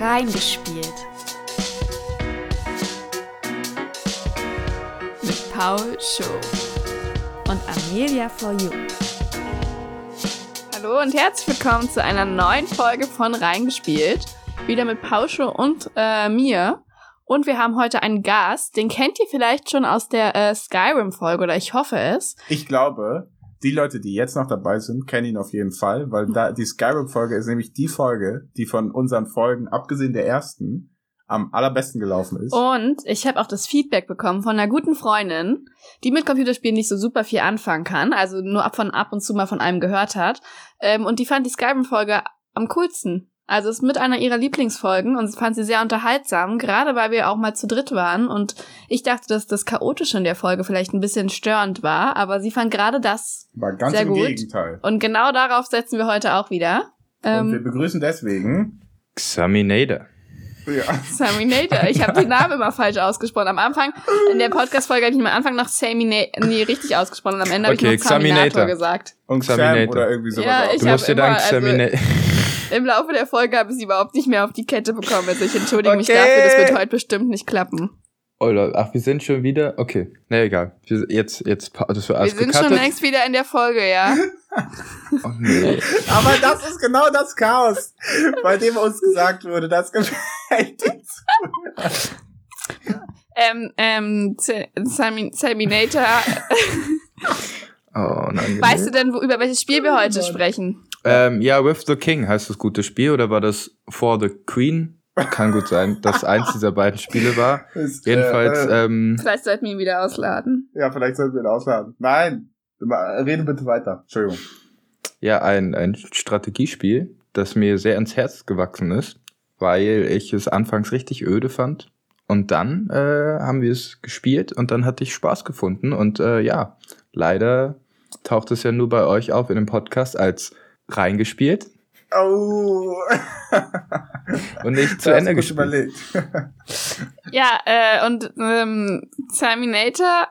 Reingespielt. Mit Paul Show und Amelia for You. Hallo und herzlich willkommen zu einer neuen Folge von Reingespielt. Wieder mit Paul Show und äh, mir. Und wir haben heute einen Gast, den kennt ihr vielleicht schon aus der äh, Skyrim-Folge oder ich hoffe es. Ich glaube, die Leute, die jetzt noch dabei sind, kennen ihn auf jeden Fall, weil da die Skyrim-Folge ist nämlich die Folge, die von unseren Folgen, abgesehen der ersten, am allerbesten gelaufen ist. Und ich habe auch das Feedback bekommen von einer guten Freundin, die mit Computerspielen nicht so super viel anfangen kann, also nur ab von ab und zu mal von einem gehört hat. Ähm, und die fand die Skyrim-Folge am coolsten. Also es ist mit einer ihrer Lieblingsfolgen und fand sie sehr unterhaltsam, gerade weil wir auch mal zu dritt waren und ich dachte, dass das Chaotische in der Folge vielleicht ein bisschen störend war, aber sie fand gerade das War ganz sehr im gut. Gegenteil. Und genau darauf setzen wir heute auch wieder. Und wir Ähm, begrüßen deswegen. Xaminator. Ja. Saminator. Ich habe den Namen immer falsch ausgesprochen. Am Anfang, in der Podcast-Folge habe ich am Anfang noch Saminator, nee, richtig ausgesprochen und am Ende Okay, habe ich noch Saminator Xaminator. gesagt. Und Xaminator. oder irgendwie sowas. Ja, auch. ich Du musst dir immer, dann also- Xaminator. Im Laufe der Folge habe ich sie überhaupt nicht mehr auf die Kette bekommen. Also ich entschuldige mich Okay. dafür, das wird heute bestimmt nicht klappen. Oh, Leute, ach, wir sind schon wieder. Okay, na egal. Wir, jetzt, jetzt, das war Wir alles sind schon längst wieder in der Folge, ja. Oh, nee. Aber das ist genau das Chaos, bei dem uns gesagt wurde, das gefällt uns. Ähm, ähm, Saminator, Oh nein. weißt du denn, wo, über welches Spiel wir heute sprechen? Ähm, ja, With the King heißt das gute Spiel oder war das For the Queen? Kann gut sein, dass eins dieser beiden Spiele war. Ist, Jedenfalls, Äh, äh, ähm, Vielleicht sollten wir ihn wieder ausladen. ja, vielleicht sollten wir ihn ausladen. Nein. Rede bitte weiter. Entschuldigung. ja, ein, ein Strategiespiel, das mir sehr ins Herz gewachsen ist, weil ich es anfangs richtig öde fand. Und dann äh, haben wir es gespielt und dann hatte ich Spaß gefunden. Und äh, ja, leider taucht es ja nur bei euch auf in dem Podcast als reingespielt Oh. und nicht zu Ende gespielt. überlegt. Ja, äh, und ähm, Terminator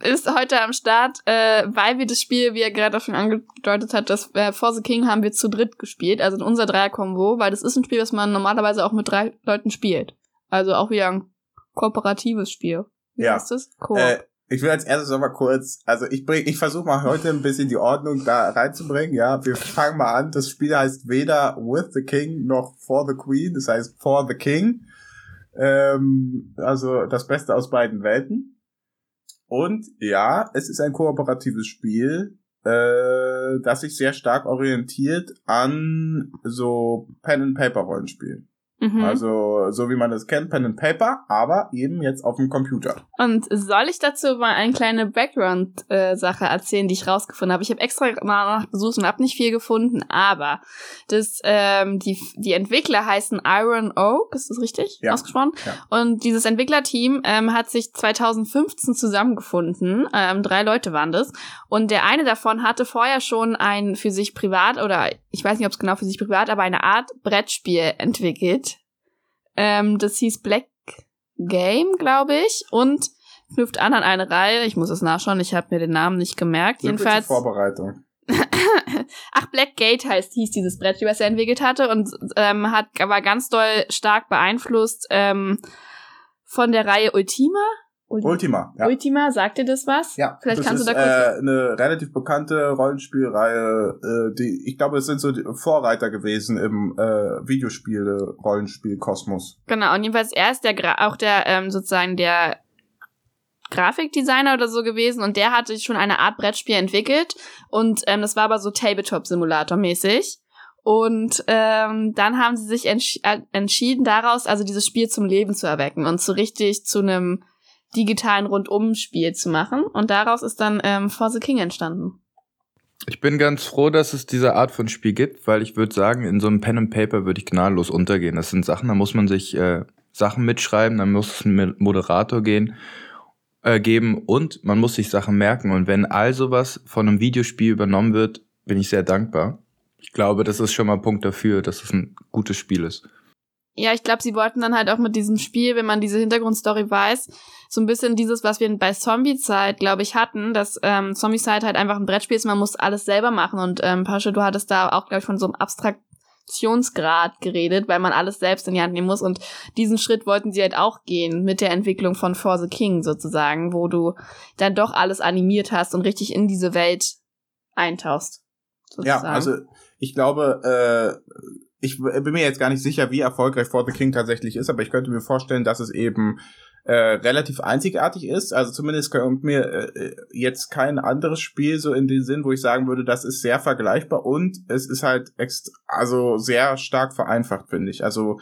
ist heute am Start, äh, weil wir das Spiel, wie er gerade auch schon angedeutet hat, das äh, For the King haben wir zu dritt gespielt, also in unser Dreier-Kombo, weil das ist ein Spiel, was man normalerweise auch mit drei Leuten spielt. Also auch wieder ein kooperatives Spiel. Wie Ja. heißt das? Koop. Äh, ich will als erstes noch mal kurz, also ich bring, ich versuche mal heute ein bisschen die Ordnung da reinzubringen, ja. Wir fangen mal an. Das Spiel heißt weder With the King noch For the Queen, das heißt For the King. Ähm, also das Beste aus beiden Welten. Und ja, es ist ein kooperatives Spiel, äh, das sich sehr stark orientiert an so Pen and Paper Rollenspielen. Mhm. Also so wie man das kennt, Pen and Paper, aber eben jetzt auf dem Computer. Und soll ich dazu mal eine kleine Background-Sache erzählen, die ich rausgefunden habe? Ich habe extra mal nachgesucht und habe nicht viel gefunden, aber das, ähm, die, die Entwickler heißen Iron Oak, ist das richtig Ja. ausgesprochen? Ja. Und dieses Entwicklerteam ähm, hat sich 2015 zusammengefunden. Ähm, drei Leute waren das. Und der eine davon hatte vorher schon ein für sich privat oder ich weiß nicht, ob es genau für sich privat, aber eine Art Brettspiel entwickelt. Ähm, das hieß Black Game, glaube ich, und knüpft an an eine Reihe. Ich muss es nachschauen, ich habe mir den Namen nicht gemerkt. Zur Jedenfalls. Vorbereitung. Ach, Black Gate heißt, hieß dieses Brettspiel, was er entwickelt hatte und ähm, hat war ganz doll stark beeinflusst ähm, von der Reihe Ultima. Ul- Ultima, ja. Ultima, sagt dir das was? Ja, Vielleicht das kannst ist du da kurz. äh, eine relativ bekannte Rollenspielreihe, äh, die ich glaube, es sind so die Vorreiter gewesen im äh, Videospiele-Rollenspiel-Kosmos. Genau, und jedenfalls er ist der Gra auch der ähm, sozusagen der Grafikdesigner oder so gewesen und der hatte schon eine Art Brettspiel entwickelt und ähm, das war aber so Tabletop-Simulator-mäßig. Und ähm, dann haben sie sich entsch äh, entschieden daraus, also dieses Spiel zum Leben zu erwecken und so richtig zu einem digitalen Rundum-Spiel zu machen. Und daraus ist dann ähm, For the King entstanden. Ich bin ganz froh, dass es diese Art von Spiel gibt, weil ich würde sagen, in so einem Pen and Paper würde ich gnadenlos untergehen. Das sind Sachen, da muss man sich äh, Sachen mitschreiben, dann muss es einen Moderator gehen, äh, geben und man muss sich Sachen merken. Und wenn all sowas von einem Videospiel übernommen wird, bin ich sehr dankbar. Ich glaube, das ist schon mal ein Punkt dafür, dass es ein gutes Spiel ist. Ja, ich glaube, sie wollten dann halt auch mit diesem Spiel, wenn man diese Hintergrundstory weiß, so ein bisschen dieses, was wir bei Zombie-Zeit, glaube ich, hatten, dass ähm, Zombie-Zeit halt einfach ein Brettspiel ist, man muss alles selber machen. Und ähm, Pasche, du hattest da auch, glaube ich, von so einem abstrakt Abstraktionsgrad geredet, weil man alles selbst in die Hand nehmen muss. Und diesen Schritt wollten sie halt auch gehen mit der Entwicklung von For the King sozusagen, wo du dann doch alles animiert hast und richtig in diese Welt eintauchst. Sozusagen. Ja, also ich glaube, äh, ich bin mir jetzt gar nicht sicher, wie erfolgreich For the King tatsächlich ist, aber ich könnte mir vorstellen, dass es eben äh, relativ einzigartig ist. Also zumindest kommt mir äh, jetzt kein anderes Spiel so in den Sinn, wo ich sagen würde, das ist sehr vergleichbar und es ist halt ext also sehr stark vereinfacht, finde ich. Also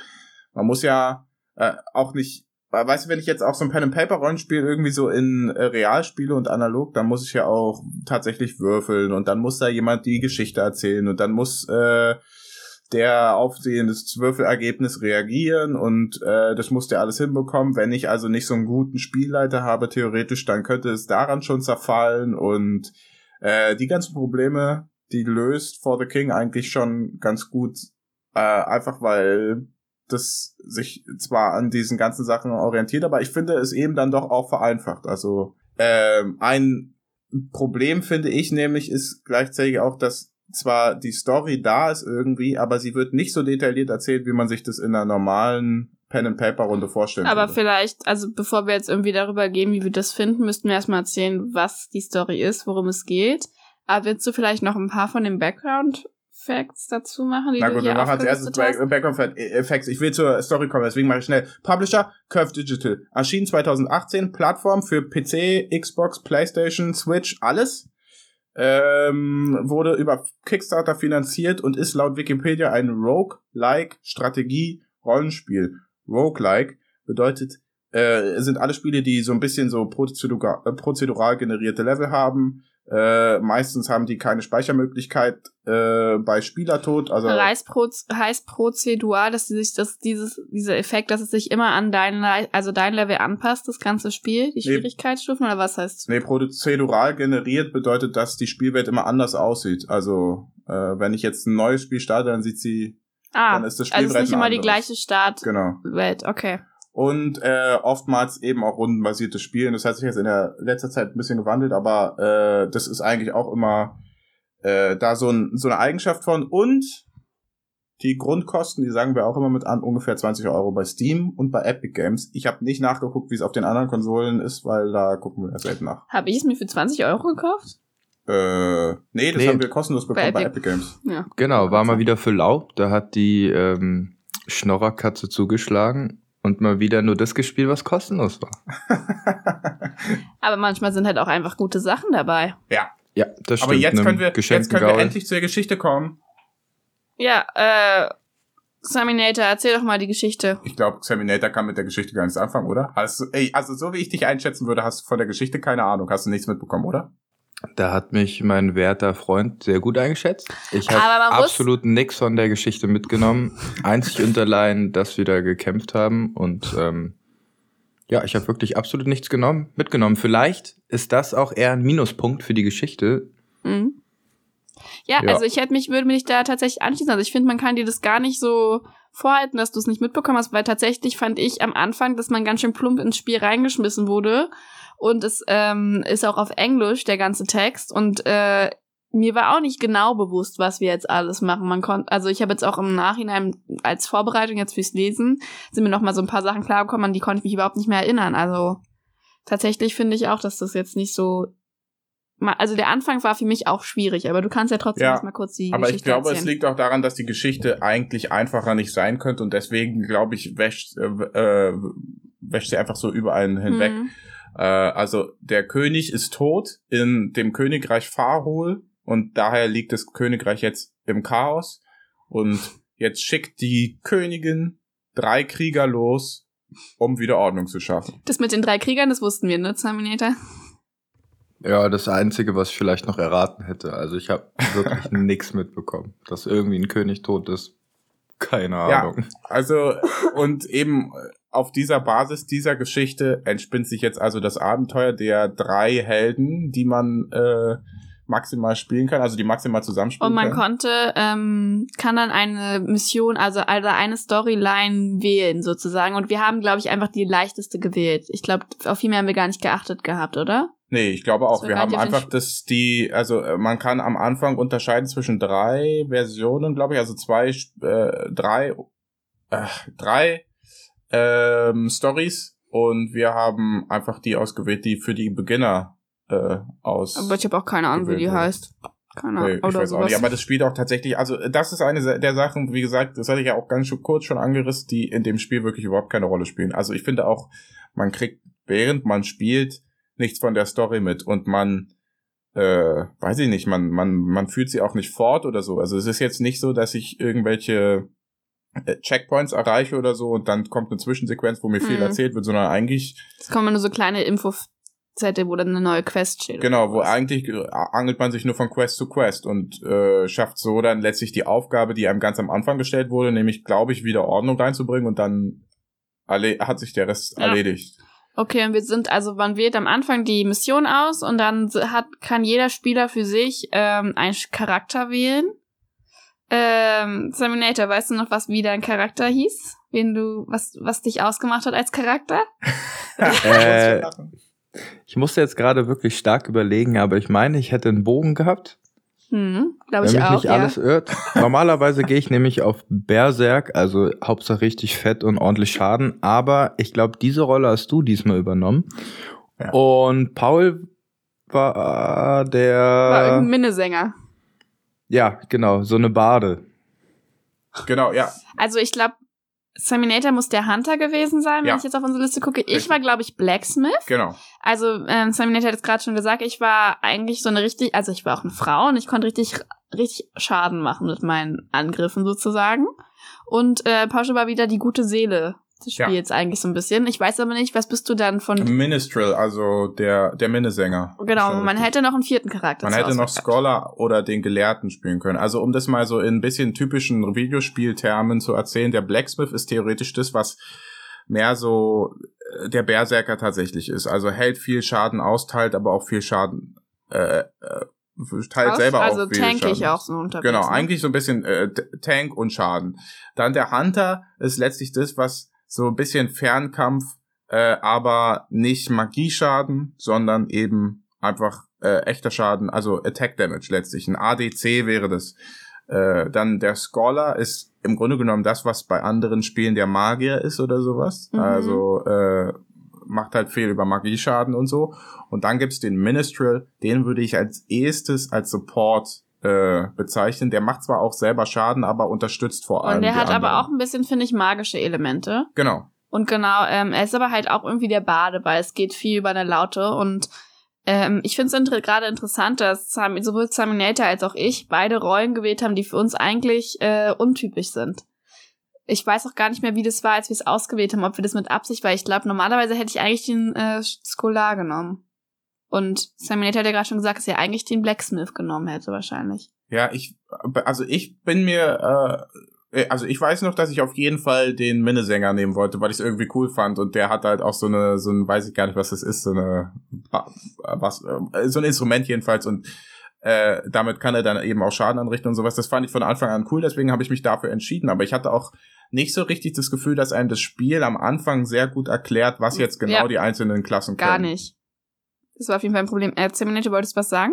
man muss ja äh, auch nicht weißt du, wenn ich jetzt auch so ein Pen and Paper Rollenspiel irgendwie so in äh, Real spiele und analog, dann muss ich ja auch tatsächlich würfeln und dann muss da jemand die Geschichte erzählen und dann muss äh, der auf das Würfelergebnis reagieren und äh, das muss der alles hinbekommen. Wenn ich also nicht so einen guten Spielleiter habe, theoretisch, dann könnte es daran schon zerfallen und äh, die ganzen Probleme, die löst For the King eigentlich schon ganz gut, äh, einfach weil das sich zwar an diesen ganzen Sachen orientiert, aber ich finde es eben dann doch auch vereinfacht. Also ähm, ein Problem finde ich nämlich ist gleichzeitig auch, dass zwar die Story da ist irgendwie, aber sie wird nicht so detailliert erzählt, wie man sich das in einer normalen Pen and Paper Runde vorstellen Aber würde. vielleicht, also bevor wir jetzt irgendwie darüber gehen, wie wir das finden, müssten wir erstmal erzählen, was die Story ist, worum es geht. Aber willst du vielleicht noch ein paar von dem Background Facts dazu machen, die Na gut, wir machen als erstes Background Facts. Ich will zur Story kommen, deswegen mache ich schnell. Publisher, Curve Digital. Erschienen 2018, Plattform für PC, Xbox, Playstation, Switch, alles. Ähm, wurde über Kickstarter finanziert und ist laut Wikipedia ein Rogue-like Strategie-Rollenspiel. Rogue-like bedeutet, äh, sind alle Spiele, die so ein bisschen so prozedural, äh, prozedural generierte Level haben, äh, meistens haben die keine Speichermöglichkeit äh, bei Spielertod. Also heißt, Proz heißt prozedural, dass sich das dieses dieser Effekt, dass es sich immer an dein also dein Level anpasst, das ganze Spiel, die Schwierigkeitsstufen nee, oder was heißt? Nee, prozedural generiert bedeutet, dass die Spielwelt immer anders aussieht. Also äh, wenn ich jetzt ein neues Spiel starte, dann sieht sie Ah, dann ist das Spielbrett also es ist nicht immer die gleiche Startwelt, genau. okay und äh, oftmals eben auch rundenbasiertes Spielen. Das hat sich jetzt in der letzter Zeit ein bisschen gewandelt, aber äh, das ist eigentlich auch immer äh, da so, ein, so eine Eigenschaft von. Und die Grundkosten, die sagen wir auch immer mit an, ungefähr 20 Euro bei Steam und bei Epic Games. Ich habe nicht nachgeguckt, wie es auf den anderen Konsolen ist, weil da gucken wir selten nach. Habe ich es mir für 20 Euro gekauft? Äh, nee, das nee. haben wir kostenlos bekommen bei Epic, bei Epic Games. Ja. Genau, war mal wieder für lau. Da hat die ähm, Schnorrerkatze zugeschlagen und mal wieder nur das gespielt, was kostenlos war. Aber manchmal sind halt auch einfach gute Sachen dabei. Ja. Ja, das stimmt. Aber jetzt können wir, jetzt können wir endlich zur Geschichte kommen. Ja, äh, Saminator, erzähl doch mal die Geschichte. Ich glaube, Saminator kann mit der Geschichte gar nichts anfangen, oder? Hast du, ey, also so wie ich dich einschätzen würde, hast du von der Geschichte keine Ahnung. Hast du nichts mitbekommen, oder? Da hat mich mein werter Freund sehr gut eingeschätzt. Ich habe absolut nichts von der Geschichte mitgenommen. Einzig und allein, dass wir da gekämpft haben. Und ähm, ja, ich habe wirklich absolut nichts genommen, mitgenommen. Vielleicht ist das auch eher ein Minuspunkt für die Geschichte. Mhm. Ja, ja, also ich hätte mich, würde mich da tatsächlich anschließen. Also ich finde, man kann dir das gar nicht so vorhalten, dass du es nicht mitbekommen hast, weil tatsächlich fand ich am Anfang, dass man ganz schön plump ins Spiel reingeschmissen wurde und es ähm, ist auch auf Englisch, der ganze Text. Und äh, mir war auch nicht genau bewusst, was wir jetzt alles machen. Man konnte, also ich habe jetzt auch im Nachhinein als Vorbereitung jetzt fürs Lesen sind mir noch mal so ein paar Sachen klargekommen, an die konnte ich mich überhaupt nicht mehr erinnern. Also tatsächlich finde ich auch, dass das jetzt nicht so also der Anfang war für mich auch schwierig, aber du kannst ja trotzdem ja, mal kurz die aber Geschichte Aber ich glaube, erzählen. es liegt auch daran, dass die Geschichte eigentlich einfacher nicht sein könnte und deswegen, glaube ich, wäscht, äh, äh, wäscht sie einfach so über einen hinweg. Mhm. Äh, also der König ist tot in dem Königreich Farhol und daher liegt das Königreich jetzt im Chaos und jetzt schickt die Königin drei Krieger los, um wieder Ordnung zu schaffen. Das mit den drei Kriegern, das wussten wir, ne, Terminator? Ja, das Einzige, was ich vielleicht noch erraten hätte. Also ich habe wirklich nichts mitbekommen, dass irgendwie ein König tot ist. Keine Ahnung. Ja, also und eben auf dieser Basis dieser Geschichte entspinnt sich jetzt also das Abenteuer der drei Helden, die man äh, maximal spielen kann, also die maximal zusammenspielen Und man kann. konnte, ähm, kann dann eine Mission, also, also eine Storyline wählen sozusagen. Und wir haben, glaube ich, einfach die leichteste gewählt. Ich glaube, auf viel mehr haben wir gar nicht geachtet gehabt, oder? Nee, ich glaube auch. Wir haben einfach das, die, also äh, man kann am Anfang unterscheiden zwischen drei Versionen, glaube ich, also zwei, äh, drei, äh, drei ähm, Stories und wir haben einfach die ausgewählt, die für die Beginner äh, aus. Aber ich habe auch keine Ahnung, wie die heißt. Keine Nee, Ahnung. ich Oder weiß auch nicht, aber das spielt auch tatsächlich, also das ist eine der Sachen, wie gesagt, das hatte ich ja auch ganz schon kurz schon angerissen, die in dem Spiel wirklich überhaupt keine Rolle spielen. Also ich finde auch, man kriegt, während man spielt, nichts von der Story mit und man, äh, weiß ich nicht, man, man, man fühlt sie auch nicht fort oder so. Also es ist jetzt nicht so, dass ich irgendwelche Checkpoints erreiche oder so und dann kommt eine Zwischensequenz, wo mir viel Mhm. erzählt wird, sondern eigentlich Es kommen nur so kleine Infozettel, wo dann eine neue Quest steht. Genau, wo eigentlich äh, angelt man sich nur von Quest zu Quest und äh, schafft so dann letztlich die Aufgabe, die einem ganz am Anfang gestellt wurde, nämlich, glaube ich, wieder Ordnung reinzubringen und dann hat sich der Rest Ja. erledigt. Okay, und wir sind, also man wählt am Anfang die Mission aus und dann hat, kann jeder Spieler für sich ähm, einen Charakter wählen. Ähm, Terminator, weißt du noch, was wie dein Charakter hieß? Wen du, was, was dich ausgemacht hat als Charakter? Äh, ich musste jetzt gerade wirklich stark überlegen, aber ich meine, ich hätte einen Bogen gehabt. Hm, glaube Wenn ich mich auch, nicht ja. alles irrt. Normalerweise gehe ich nämlich auf Berserk, also Hauptsache richtig fett und ordentlich Schaden. Aber ich glaube, diese Rolle hast du diesmal übernommen. Ja. Und Paul war der. War irgendein Minnesänger. Ja, genau, so eine Bade. Genau, ja. Also ich glaube, Terminator muss der Hunter gewesen sein, wenn Ja. ich jetzt auf unsere Liste gucke. Ich war, glaube ich, Blacksmith. Genau. Also, ähm, Terminator hat es gerade schon gesagt, ich war eigentlich so eine richtig, also ich war auch eine Frau und ich konnte richtig, richtig Schaden machen mit meinen Angriffen sozusagen. Und äh, Pausche war wieder die gute Seele des Ja. Spiels eigentlich so ein bisschen. Ich weiß aber nicht, was bist du dann von. Ministrel, also der, der Minnesänger. Genau, man richtig. hätte noch einen vierten Charakter. Man hätte noch. Scholar oder den Gelehrten spielen können. Also um das mal so in ein bisschen typischen Videospieltermen zu erzählen, der Blacksmith ist theoretisch das, was mehr so äh, der Berserker tatsächlich ist. Also hält viel Schaden aus, teilt aber auch viel Schaden, äh, äh, teilt Aus- selber also auch viel tankig Schaden. auch so unterwegs. Genau, ne? eigentlich so ein bisschen äh, Tank und Schaden. Dann der Hunter ist letztlich das, was so ein bisschen Fernkampf, äh, aber nicht Magieschaden, sondern eben einfach äh, echter Schaden, also Attack Damage letztlich. Ein ADC wäre das. Äh, dann der Scholar ist im Grunde genommen das, was bei anderen Spielen der Magier ist oder sowas. Mhm. Also äh, macht halt viel über Magieschaden und so. Und dann gibt's den Ministrel, den würde ich als ehestes als Support äh, bezeichnen. Der macht zwar auch selber Schaden, aber unterstützt vor allem. Und der hat aber anderen. auch ein bisschen, finde ich, magische Elemente. Genau. Und genau, ähm, er ist aber halt auch irgendwie der Bade, weil es geht viel über eine Laute und ähm, ich finde es gerade interessant, dass Sam- sowohl Terminator als auch ich beide Rollen gewählt haben, die für uns eigentlich äh, untypisch sind. Ich weiß auch gar nicht mehr, wie das war, als wir es ausgewählt haben, ob wir das mit Absicht, weil ich glaube, normalerweise hätte ich eigentlich den äh, Scholar genommen. Und Terminator hat ja gerade schon gesagt, dass er eigentlich den Blacksmith genommen hätte, wahrscheinlich. Ja, ich, also ich bin mir, äh, also ich weiß noch, dass ich auf jeden Fall den Minnesänger nehmen wollte, weil ich es irgendwie cool fand und der hat halt auch so eine, so ein, weiß ich gar nicht, was das ist, so eine, was, äh, so ein Instrument jedenfalls und äh, damit kann er dann eben auch Schaden anrichten und sowas. Das fand ich von Anfang an cool, deswegen habe ich mich dafür entschieden. Aber ich hatte auch nicht so richtig das Gefühl, dass einem das Spiel am Anfang sehr gut erklärt, was jetzt genau Ja. die einzelnen Klassen können. Gar nicht. Das war auf jeden Fall ein Problem. Äh, Terminator, wolltest du was sagen?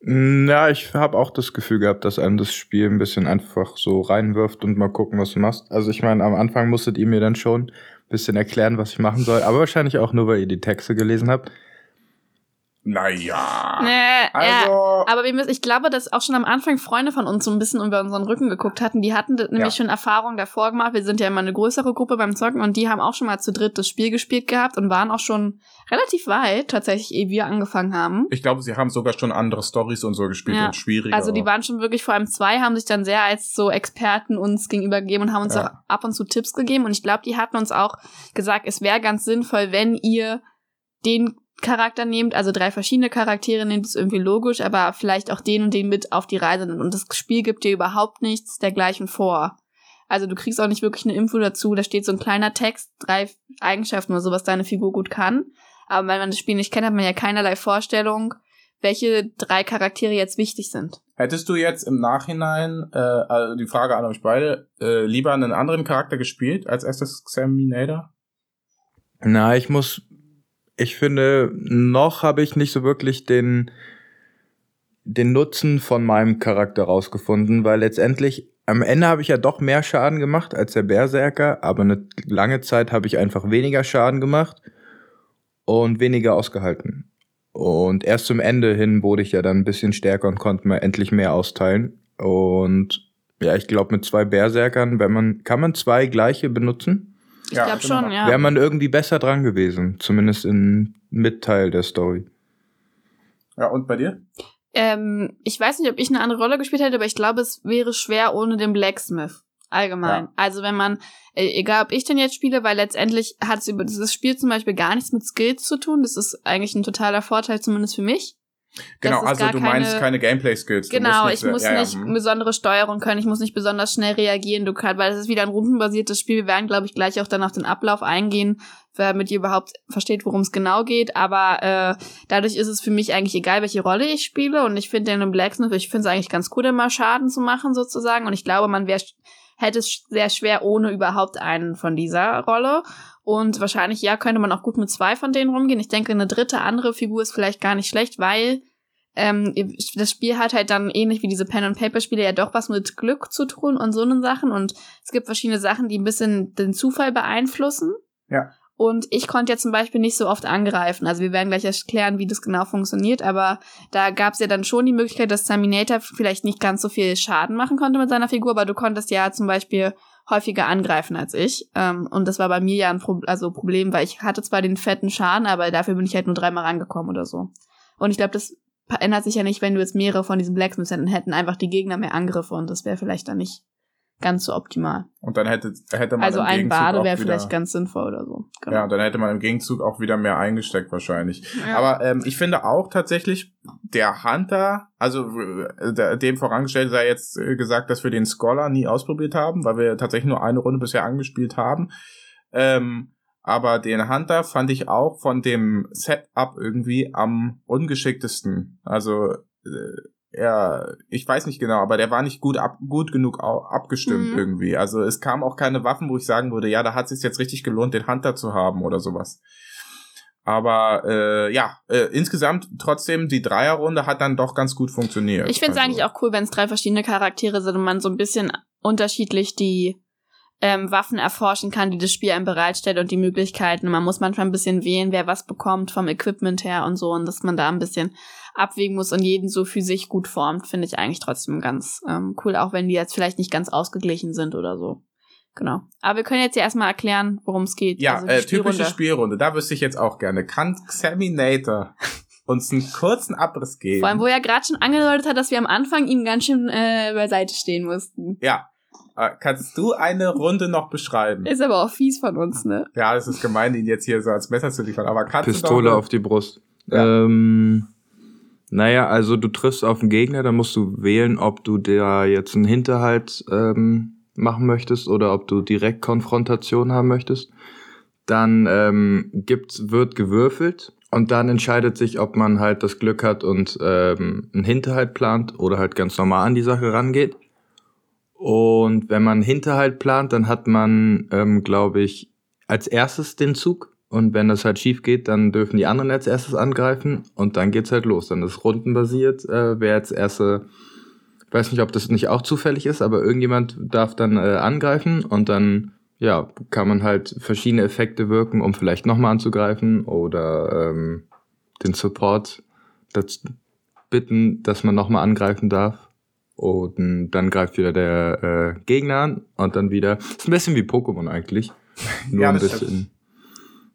Ja, ich habe auch das Gefühl gehabt, dass einem das Spiel ein bisschen einfach so reinwirft und mal gucken, was du machst. Also ich meine, am Anfang musstet ihr mir dann schon ein bisschen erklären, was ich machen soll, aber wahrscheinlich auch nur, weil ihr die Texte gelesen habt. Naja. Nee, Also, ja. Aber wir müssen, ich glaube, dass auch schon am Anfang Freunde von uns so ein bisschen über unseren Rücken geguckt hatten. Die hatten nämlich Ja. schon Erfahrungen davor gemacht. Wir sind ja immer eine größere Gruppe beim Zocken und die haben auch schon mal zu dritt das Spiel gespielt gehabt und waren auch schon relativ weit, tatsächlich, ehe wir angefangen haben. ich glaube, sie haben sogar schon andere Stories und so gespielt Ja. und schwieriger. Also die waren schon wirklich vor allem zwei, haben sich dann sehr als so Experten uns gegenübergegeben und haben uns auch ab und zu Tipps gegeben. Und ich glaube, die hatten uns auch gesagt, es wäre ganz sinnvoll, wenn ihr den Charakter nehmt, also drei verschiedene Charaktere nehmt, ist irgendwie logisch, aber vielleicht auch den und den mit auf die Reise nimmt. Und das Spiel gibt dir überhaupt nichts dergleichen vor. Also du kriegst auch nicht wirklich eine Info dazu, da steht so ein kleiner Text, drei Eigenschaften oder so, was deine Figur gut kann. Aber wenn man das Spiel nicht kennt, hat man ja keinerlei Vorstellung, welche drei Charaktere jetzt wichtig sind. Hättest du jetzt im Nachhinein, äh, also die Frage an euch beide, äh, lieber einen anderen Charakter gespielt als erstes Exterminator? Na, ich muss ich finde, noch habe ich nicht so wirklich den, den Nutzen von meinem Charakter rausgefunden, weil letztendlich am Ende habe ich ja doch mehr Schaden gemacht als der Berserker, aber eine lange Zeit habe ich einfach weniger Schaden gemacht und weniger ausgehalten. Und erst zum Ende hin wurde ich ja dann ein bisschen stärker und konnte mir endlich mehr austeilen. Und ja, ich glaube mit zwei Berserkern, wenn man, kann man zwei gleiche benutzen? Ich ja, glaube schon, ja. Wäre man irgendwie besser dran gewesen, zumindest in Mitteil der Story. Ja, und bei dir? Ähm, ich weiß nicht, ob ich eine andere Rolle gespielt hätte, aber ich glaube, es wäre schwer ohne den Blacksmith. Allgemein. Ja. Also wenn man, äh, egal ob ich den jetzt spiele, weil letztendlich hat es über dieses Spiel zum Beispiel gar nichts mit Skills zu tun. Das ist eigentlich ein totaler Vorteil, zumindest für mich. Genau, also du keine, meinst keine Gameplay-Skills. Genau, nicht, ich muss ja, nicht ja, hm. besondere Steuerung können, ich muss nicht besonders schnell reagieren, du kannst, weil es ist wieder ein rundenbasiertes Spiel. Wir werden, glaube ich, gleich auch dann auf den Ablauf eingehen, damit ihr überhaupt versteht, worum es genau geht. Aber äh, dadurch ist es für mich eigentlich egal, welche Rolle ich spiele. Und ich finde den Blacksmith, ich finde es eigentlich ganz cool, immer Schaden zu machen, sozusagen. Und ich glaube, man wäre hätte es sehr schwer ohne überhaupt einen von dieser Rolle. Und wahrscheinlich, ja, könnte man auch gut mit zwei von denen rumgehen. Ich denke, eine dritte andere Figur ist vielleicht gar nicht schlecht, weil ähm, das Spiel hat halt dann ähnlich wie diese Pen-and-Paper-Spiele ja doch was mit Glück zu tun und so einen Sachen. Und es gibt verschiedene Sachen, die ein bisschen den Zufall beeinflussen. Ja. Und ich konnte ja zum Beispiel nicht so oft angreifen. Also wir werden gleich erklären, wie das genau funktioniert, aber da gab es ja dann schon die Möglichkeit, dass Terminator vielleicht nicht ganz so viel Schaden machen konnte mit seiner Figur, aber du konntest ja zum Beispiel häufiger angreifen als ich. Ähm, und das war bei mir ja ein Pro also Problem, weil ich hatte zwar den fetten Schaden, aber dafür bin ich halt nur dreimal rangekommen oder so. Und ich glaube, das ändert sich ja nicht, wenn du jetzt mehrere von diesen Blacksmiths hätten, hätten einfach die Gegner mehr Angriffe und das wäre vielleicht dann nicht ganz so optimal. Und dann hätte, hätte man Also ein Bade wäre vielleicht ganz sinnvoll oder so. Genau. Ja, dann hätte man im Gegenzug auch wieder mehr eingesteckt wahrscheinlich. Ja. Aber ähm, ich finde auch tatsächlich, der Hunter, also äh, dem vorangestellt sei jetzt äh, gesagt, dass wir den Scholar nie ausprobiert haben, weil wir tatsächlich nur eine Runde bisher angespielt haben. Ähm, aber den Hunter fand ich auch von dem Setup irgendwie am ungeschicktesten. Also äh, er, ich weiß nicht genau, aber der war nicht gut ab, gut genug abgestimmt mhm. irgendwie. Also es kamen auch keine Waffen, wo ich sagen würde, ja, da hat es sich jetzt richtig gelohnt, den Hunter zu haben oder sowas. Aber äh, ja, äh, insgesamt trotzdem die Dreierrunde hat dann doch ganz gut funktioniert. Ich finde es also. eigentlich auch cool, wenn es drei verschiedene Charaktere sind und man so ein bisschen unterschiedlich die ähm, Waffen erforschen kann, die das Spiel einem bereitstellt und die Möglichkeiten. Man muss manchmal ein bisschen wählen, wer was bekommt vom Equipment her und so und dass man da ein bisschen abwägen muss und jeden so für sich gut formt, finde ich eigentlich trotzdem ganz ähm, cool, auch wenn die jetzt vielleicht nicht ganz ausgeglichen sind oder so. Genau. Aber wir können jetzt ja erstmal erklären, worum es geht. Ja, also äh, typische Spielrunde. Da wüsste ich jetzt auch gerne. Kann Xaminator uns einen kurzen Abriss geben? Vor allem, wo er gerade schon angedeutet hat, dass wir am Anfang ihm ganz schön äh, beiseite stehen mussten. Ja, kannst du eine Runde noch beschreiben? Ist aber auch fies von uns, ne? Ja, es ist gemein, ihn jetzt hier so als Messer zu liefern, aber kannst Pistole du auf die Brust. Ja. Ähm, naja, also du triffst auf einen Gegner, dann musst du wählen, ob du da jetzt einen Hinterhalt ähm, machen möchtest oder ob du direkt Konfrontation haben möchtest. Dann ähm, gibt's, wird gewürfelt und dann entscheidet sich, ob man halt das Glück hat und ähm, einen Hinterhalt plant oder halt ganz normal an die Sache rangeht. Und wenn man Hinterhalt plant, dann hat man, ähm, glaube ich, als erstes den Zug. Und wenn das halt schief geht, dann dürfen die anderen als erstes angreifen und dann geht's halt los. Dann ist rundenbasiert, äh, wer als erste, ich weiß nicht, ob das nicht auch zufällig ist, aber irgendjemand darf dann äh, angreifen und dann, ja, kann man halt verschiedene Effekte wirken, um vielleicht nochmal anzugreifen oder ähm, den Support das bitten, dass man nochmal angreifen darf. Und dann greift wieder der äh, Gegner an und dann wieder. Ist ein bisschen wie Pokémon eigentlich. Nur ja, ein bisschen.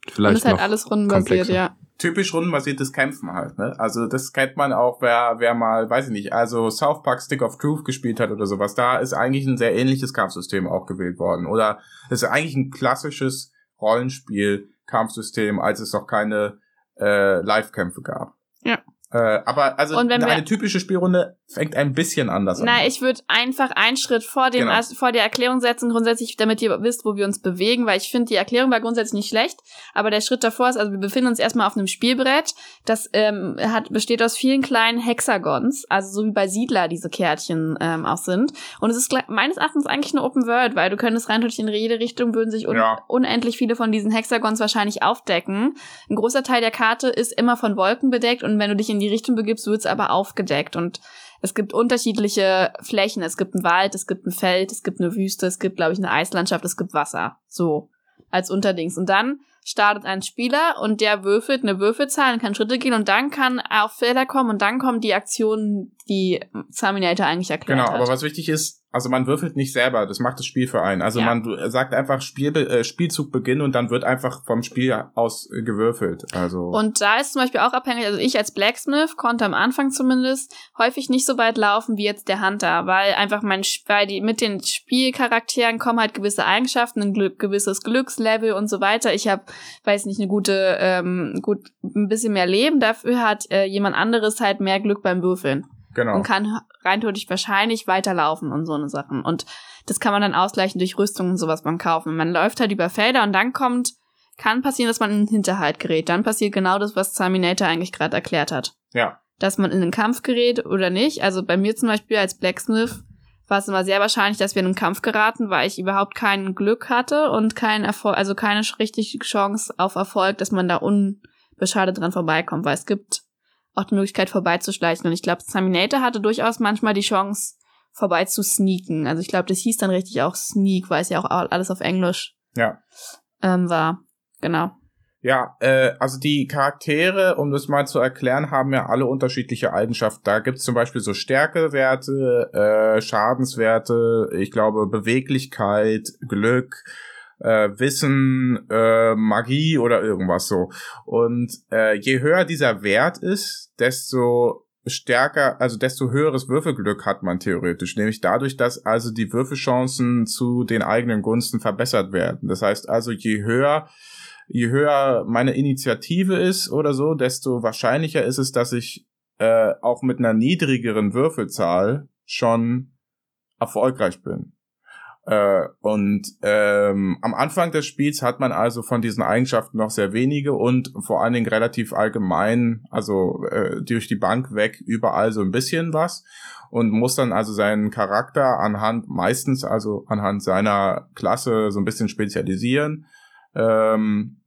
Vielleicht und ist halt alles rundenbasiert, ja. Typisch rundenbasiertes Kämpfen halt, ne? Also das kennt man auch, wer, wer mal, weiß ich nicht, also South Park Stick of Truth gespielt hat oder sowas. Da ist eigentlich ein sehr ähnliches Kampfsystem auch gewählt worden. Oder es ist eigentlich ein klassisches Rollenspiel-Kampfsystem, als es noch keine äh, Live-Kämpfe gab. Ja. Äh, aber also eine typische Spielrunde fängt ein bisschen anders an. Na, ich würde einfach einen Schritt vor dem Genau. vor der Erklärung setzen, grundsätzlich, damit ihr wisst, wo wir uns bewegen, weil ich finde, die Erklärung war grundsätzlich nicht schlecht, aber der Schritt davor ist, also wir befinden uns erstmal auf einem Spielbrett, das ähm, hat, besteht aus vielen kleinen Hexagons, also so wie bei Siedler diese Kärtchen ähm, auch sind. Und es ist meines Erachtens eigentlich eine Open World, weil du könntest rein in jede Richtung würden sich un Ja. unendlich viele von diesen Hexagons wahrscheinlich aufdecken. Ein großer Teil der Karte ist immer von Wolken bedeckt und wenn du dich in die Richtung begibst, wird es aber aufgedeckt und es gibt unterschiedliche Flächen. Es gibt einen Wald, es gibt ein Feld, es gibt eine Wüste, es gibt, glaube ich, eine Eislandschaft, es gibt Wasser. So als Unterdings. Und dann startet ein Spieler und der würfelt eine Würfelzahl und kann Schritte gehen und dann kann er auf Felder kommen und dann kommen die Aktionen, die Terminator eigentlich erklärt Genau, hat. aber was wichtig ist, also man würfelt nicht selber, das macht das Spiel für einen. Also Ja. man sagt einfach Spiel, äh, Spielzug beginnen und dann wird einfach vom Spiel aus äh, gewürfelt. Also Und da ist zum Beispiel auch abhängig, also ich als Blacksmith konnte am Anfang zumindest häufig nicht so weit laufen wie jetzt der Hunter, weil einfach mein, weil die, mit den Spielcharakteren kommen halt gewisse Eigenschaften, ein Glück, gewisses Glückslevel und so weiter. Ich habe, weiß nicht, eine gute, ähm, gut, ein bisschen mehr Leben, dafür hat äh, jemand anderes halt mehr Glück beim Würfeln genau. und kann rein theoretisch wahrscheinlich weiterlaufen und so eine Sachen. Und das kann man dann ausgleichen durch Rüstung und sowas beim Kaufen. Man läuft halt über Felder und dann kommt, kann passieren, dass man in den Hinterhalt gerät. Dann passiert genau das, was Terminator eigentlich gerade erklärt hat. Ja. Dass man in den Kampf gerät oder nicht. Also bei mir zum Beispiel als Blacksmith war es immer sehr wahrscheinlich, dass wir in einen Kampf geraten, weil ich überhaupt kein Glück hatte und kein Erfolg, also keine richtige Chance auf Erfolg, dass man da unbeschadet dran vorbeikommt, weil es gibt auch die Möglichkeit vorbeizuschleichen. Und ich glaube, Terminator hatte durchaus manchmal die Chance, vorbei zu sneaken. Also ich glaube, das hieß dann richtig auch Sneak, weil es ja auch alles auf Englisch Ja. ähm, war. Genau. Ja, äh, also die Charaktere, um das mal zu erklären, haben ja alle unterschiedliche Eigenschaften. Da gibt's zum Beispiel so Stärkewerte, äh, Schadenswerte, ich glaube Beweglichkeit, Glück, äh, Wissen, äh, Magie oder irgendwas so. Und äh, je höher dieser Wert ist, desto stärker, also desto höheres Würfelglück hat man theoretisch, nämlich dadurch, dass also die Würfelchancen zu den eigenen Gunsten verbessert werden. Das heißt also, je höher je höher meine Initiative ist oder so, desto wahrscheinlicher ist es, dass ich äh, auch mit einer niedrigeren Würfelzahl schon erfolgreich bin. Äh, und ähm, am Anfang des Spiels hat man also von diesen Eigenschaften noch sehr wenige und vor allen Dingen relativ allgemein, also äh, durch die Bank weg überall so ein bisschen was und muss dann also seinen Charakter anhand, meistens also anhand seiner Klasse so ein bisschen spezialisieren. Ähm,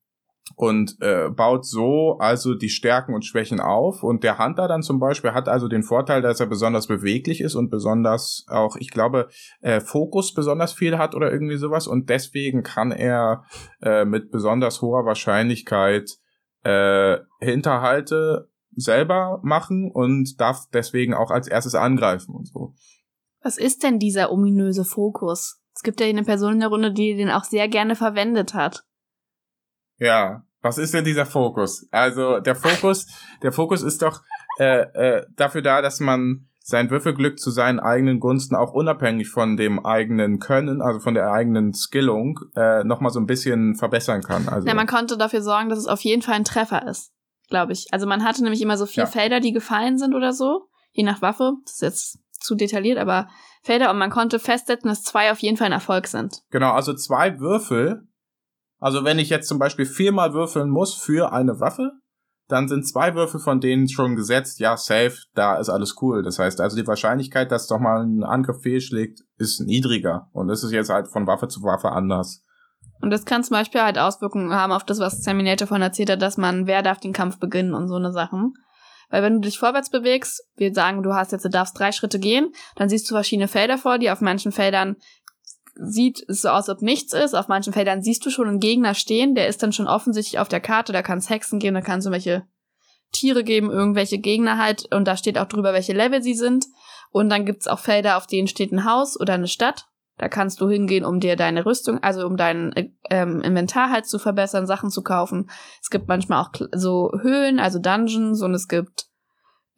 und äh, baut so also die Stärken und Schwächen auf. Und der Hunter dann zum Beispiel hat also den Vorteil, dass er besonders beweglich ist und besonders auch, ich glaube, äh, Fokus besonders viel hat oder irgendwie sowas. Und deswegen kann er äh, mit besonders hoher Wahrscheinlichkeit äh, Hinterhalte selber machen und darf deswegen auch als erstes angreifen und so. Was ist denn dieser ominöse Fokus? Es gibt ja eine Person in der Runde, die den auch sehr gerne verwendet hat. Ja, was ist denn dieser Fokus? Also der Fokus, der Fokus ist doch äh, äh, dafür da, dass man sein Würfelglück zu seinen eigenen Gunsten auch unabhängig von dem eigenen Können, also von der eigenen Skillung, äh, nochmal so ein bisschen verbessern kann. Also Ja, man konnte dafür sorgen, dass es auf jeden Fall ein Treffer ist, glaube ich. Also man hatte nämlich immer so vier Ja. Felder, die gefallen sind oder so, je nach Waffe. Das ist jetzt zu detailliert, aber Felder und man konnte festsetzen, dass zwei auf jeden Fall ein Erfolg sind. genau, also zwei Würfel. Also wenn ich jetzt zum Beispiel viermal würfeln muss für eine Waffe, dann sind zwei Würfel von denen schon gesetzt, ja, safe, da ist alles cool. Das heißt also, die Wahrscheinlichkeit, dass doch mal ein Angriff fehlschlägt, ist niedriger. Und das ist jetzt halt von Waffe zu Waffe anders. Und das kann zum Beispiel halt Auswirkungen haben auf das, was Terminator von erzählt hat, dass man, wer darf den Kampf beginnen und so eine Sachen. Weil wenn du dich vorwärts bewegst, wir sagen, du hast jetzt, du darfst drei Schritte gehen, dann siehst du verschiedene Felder vor dir. Auf manchen Feldern sieht es so aus, als ob nichts ist. Auf manchen Feldern siehst du schon einen Gegner stehen, der ist dann schon offensichtlich auf der Karte. Da kann es Hexen geben, da kann es irgendwelche Tiere geben, irgendwelche Gegner halt. Und da steht auch drüber, welche Level sie sind. Und dann gibt's auch Felder, auf denen steht ein Haus oder eine Stadt. Da kannst du hingehen, um dir deine Rüstung, also um dein äh, ähm, Inventar halt zu verbessern, Sachen zu kaufen. Es gibt manchmal auch so Höhlen, also Dungeons und es gibt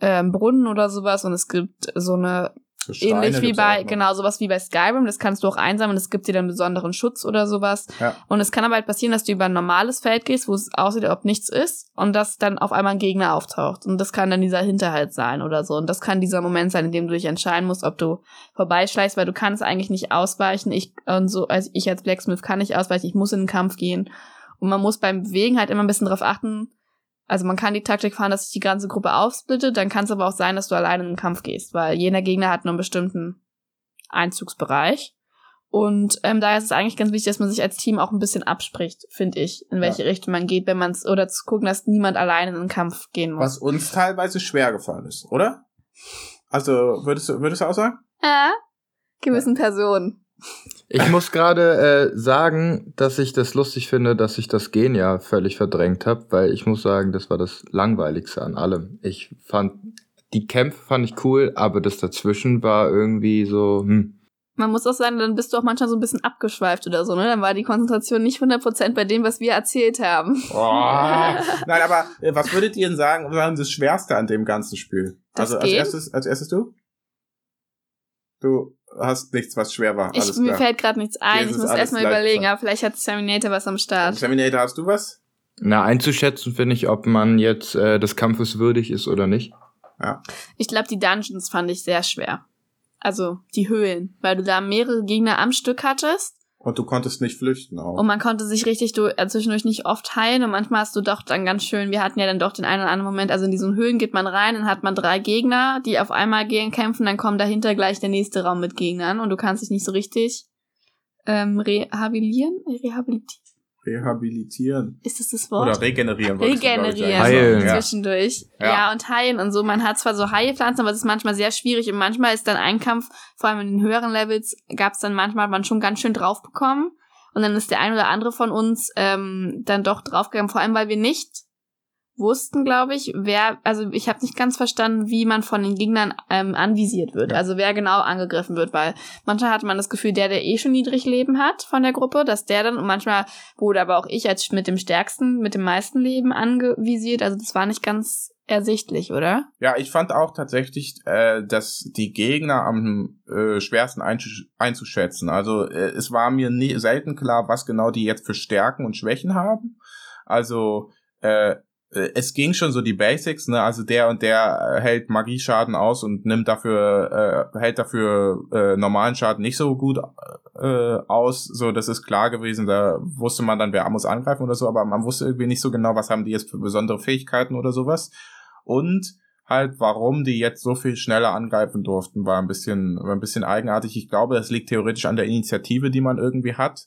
ähm, Brunnen oder sowas und es gibt so eine So Steine Ähnlich wie bei, genau, sowas wie bei Skyrim, das kannst du auch einsammeln, das gibt dir dann besonderen Schutz oder sowas. Ja. Und es kann aber halt passieren, dass du über ein normales Feld gehst, wo es aussieht, ob nichts ist, und dass dann auf einmal ein Gegner auftaucht. Und das kann dann dieser Hinterhalt sein oder so. Und das kann dieser Moment sein, in dem du dich entscheiden musst, ob du vorbeischleichst, weil du kannst eigentlich nicht ausweichen. Ich, und so, also ich als Blacksmith kann nicht ausweichen, ich muss in den Kampf gehen. Und man muss beim Bewegen halt immer ein bisschen drauf achten, also man kann die Taktik fahren, dass sich die ganze Gruppe aufsplittet, dann kann es aber auch sein, dass du alleine in den Kampf gehst, weil jener Gegner hat nur einen bestimmten Einzugsbereich. Und ähm, daher ist es eigentlich ganz wichtig, dass man sich als Team auch ein bisschen abspricht, finde ich, in welche Richtung man geht, wenn man es, oder zu gucken, dass niemand alleine in den Kampf gehen muss. Was uns teilweise schwer gefallen ist, oder? Also, würdest du, würdest du auch sagen? Äh, gewissen Personen. Ich muss gerade äh, sagen, dass ich das lustig finde, dass ich das Gen ja völlig verdrängt habe, weil ich muss sagen, das war das langweiligste an allem. Ich fand die Kämpfe fand ich cool, aber das dazwischen war irgendwie so, hm. Man muss auch sagen, dann bist du auch manchmal so ein bisschen abgeschweift oder so, ne? Dann war die Konzentration nicht 100% bei dem, was wir erzählt haben. Oh. Nein, aber äh, was würdet ihr denn sagen, war das Schwerste an dem ganzen Spiel? Das also als Game? erstes, als erstes du? Du hast nichts, was schwer war. Ich, mir fällt gerade nichts ein. Ich muss erstmal überlegen, aber vielleicht hat Terminator was am Start. Terminator, hast du was? Na, einzuschätzen finde ich, ob man jetzt äh, des Kampfes würdig ist oder nicht. Ich glaube, die Dungeons fand ich sehr schwer. Also die Höhlen, weil du da mehrere Gegner am Stück hattest Und du konntest nicht flüchten auch. und man konnte sich richtig du, äh, zwischendurch nicht oft heilen und manchmal hast du doch dann ganz schön, wir hatten ja dann doch den einen oder anderen Moment, also in diesen Höhlen geht man rein, dann hat man drei Gegner, die auf einmal gegen kämpfen, dann kommt dahinter gleich der nächste Raum mit Gegnern und du kannst dich nicht so richtig ähm, rehabilitieren? Rehabilitieren? Rehabilitieren. Ist das das Wort? Oder regenerieren. Regenerieren. sagen. Heilen. Ja. zwischendurch. Ja. Ja. und heilen und so. Man hat zwar so Heilpflanzen, aber es ist manchmal sehr schwierig und manchmal ist dann ein Kampf, vor allem in den höheren Levels, gab es dann manchmal, hat man schon ganz schön drauf bekommen und dann ist der ein oder andere von uns ähm, dann doch draufgegangen, vor allem weil wir nicht wussten, glaube ich, wer, also ich habe nicht ganz verstanden, wie man von den Gegnern ähm, anvisiert wird, Ja. also wer genau angegriffen wird, weil manchmal hatte man das Gefühl, der, der eh schon niedrig Leben hat von der Gruppe, dass der dann, und manchmal wurde aber auch ich als mit dem stärksten, mit dem meisten Leben angevisiert, also das war nicht ganz ersichtlich, oder? Ja, ich fand auch tatsächlich, äh, dass die Gegner am äh, schwersten einzusch einzuschätzen. Also äh, es war mir nie, selten klar, was genau die jetzt für Stärken und Schwächen haben. Also äh, es ging schon so die Basics, ne? Also der und der äh, hält Magieschaden aus und nimmt dafür, äh, hält dafür äh, normalen Schaden nicht so gut äh, aus. So, das ist klar gewesen. Da wusste man dann, wer muss angreifen oder so, aber man wusste irgendwie nicht so genau, was haben die jetzt für besondere Fähigkeiten oder sowas. Und halt, warum die jetzt so viel schneller angreifen durften, war ein bisschen, war ein bisschen eigenartig. Ich glaube, das liegt theoretisch an der Initiative, die man irgendwie hat.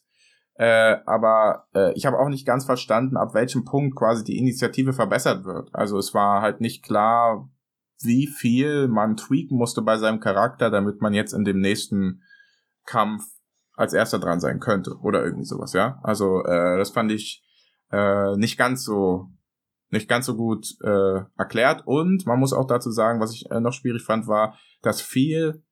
Äh, aber äh, ich habe auch nicht ganz verstanden, ab welchem Punkt quasi die Initiative verbessert wird. Also es war halt nicht klar, wie viel man tweaken musste bei seinem Charakter, damit man jetzt in dem nächsten Kampf als erster dran sein könnte oder irgendwie sowas, ja. Also äh, das fand ich äh, nicht ganz so nicht ganz so gut äh, erklärt und man muss auch dazu sagen, was ich äh, noch schwierig fand, war, dass viel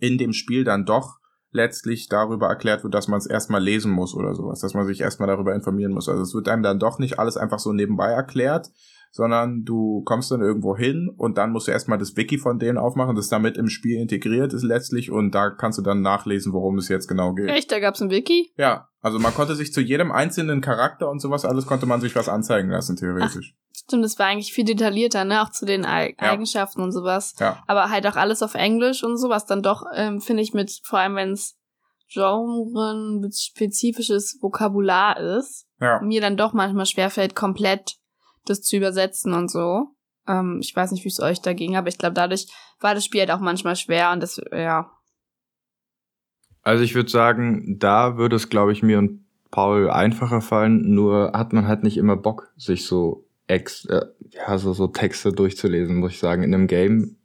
in dem Spiel dann doch letztlich darüber erklärt wird, dass man es erstmal lesen muss oder sowas, dass man sich erstmal darüber informieren muss. Also es wird einem dann doch nicht alles einfach so nebenbei erklärt, sondern du kommst dann irgendwo hin und dann musst du erstmal das Wiki von denen aufmachen, das damit im Spiel integriert ist letztlich und da kannst du dann nachlesen, worum es jetzt genau geht. Echt, da gab's ein Wiki? Ja, also man konnte sich zu jedem einzelnen Charakter und sowas alles konnte man sich was anzeigen lassen, theoretisch. Stimmt, das war eigentlich viel detaillierter, ne? Auch zu den Ei- Ja. Eigenschaften und sowas. Ja. Aber halt auch alles auf Englisch und sowas dann doch, ähm, finde ich, mit, vor allem wenn es Genren spezifisches Vokabular ist, Ja. mir dann doch manchmal schwerfällt, komplett das zu übersetzen und so. Ähm, ich weiß nicht, wie es euch da ging, aber ich glaube, dadurch war das Spiel halt auch manchmal schwer und das, ja. Also ich würde sagen, da würde es, glaube ich, mir und Paul einfacher fallen, nur hat man halt nicht immer Bock, sich so ex, äh, ja, so, so Texte durchzulesen, muss ich sagen. In einem Game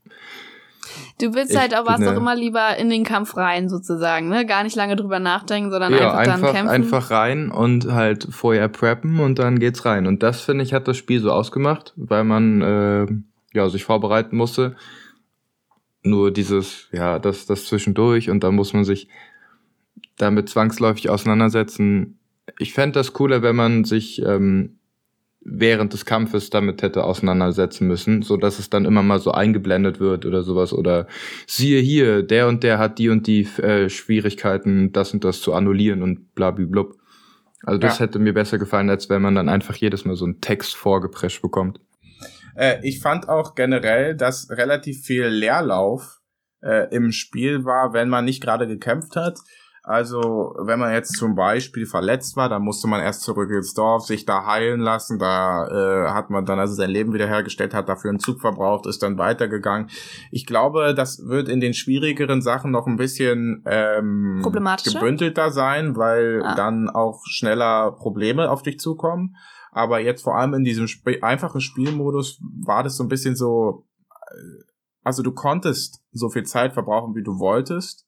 Du willst Ich halt auch was auch äh, immer lieber in den Kampf rein, sozusagen, ne? Gar nicht lange drüber nachdenken, sondern ja, einfach, dann einfach, kämpfen. einfach rein und halt vorher preppen und dann geht's rein. Und das, finde ich, hat das Spiel so ausgemacht, weil man äh, ja, sich vorbereiten musste. Nur dieses, ja, das, das zwischendurch und dann muss man sich damit zwangsläufig auseinandersetzen. Ich fände das cooler, wenn man sich ähm, während des Kampfes damit hätte auseinandersetzen müssen, so dass es dann immer mal so eingeblendet wird oder sowas oder siehe hier, der und der hat die und die äh, Schwierigkeiten, das und das zu annullieren und blablablub. Also das ja. hätte mir besser gefallen, als wenn man dann einfach jedes Mal so einen Text vorgeprescht bekommt. Äh, ich fand auch generell, dass relativ viel Leerlauf äh, im Spiel war, wenn man nicht gerade gekämpft hat. Also, wenn man jetzt zum Beispiel verletzt war, dann musste man erst zurück ins Dorf, sich da heilen lassen. Da äh, hat man dann also sein Leben wiederhergestellt, hat dafür einen Zug verbraucht, ist dann weitergegangen. Ich glaube, das wird in den schwierigeren Sachen noch ein bisschen ähm, gebündelter sein, weil ah. dann auch schneller Probleme auf dich zukommen. Aber jetzt vor allem in diesem Sp einfachen Spielmodus war das so ein bisschen so, äh, also du konntest so viel Zeit verbrauchen, wie du wolltest.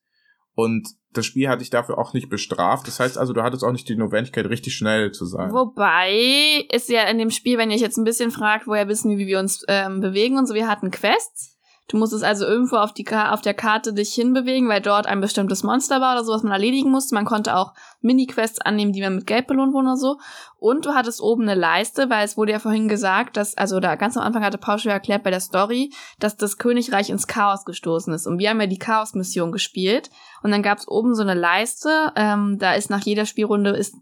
Und das Spiel hat dich dafür auch nicht bestraft. Das heißt also, du hattest auch nicht die Notwendigkeit, richtig schnell zu sein. Wobei ist ja in dem Spiel, wenn ihr euch jetzt ein bisschen fragt, woher wissen wir, wie wir uns ähm, bewegen und so, wir hatten Quests. Du musstest also irgendwo auf, die auf der Karte dich hinbewegen, weil dort ein bestimmtes Monster war oder so, was man erledigen musste. Man konnte auch Mini-Quests annehmen, die man mit Geld belohnt wurden oder so. Und du hattest oben eine Leiste, weil es wurde ja vorhin gesagt, dass, also da ganz am Anfang hatte Paul schon erklärt bei der Story, dass das Königreich ins Chaos gestoßen ist. Und wir haben ja die Chaos-Mission gespielt. Und dann gab es oben so eine Leiste, ähm, da ist nach jeder Spielrunde ist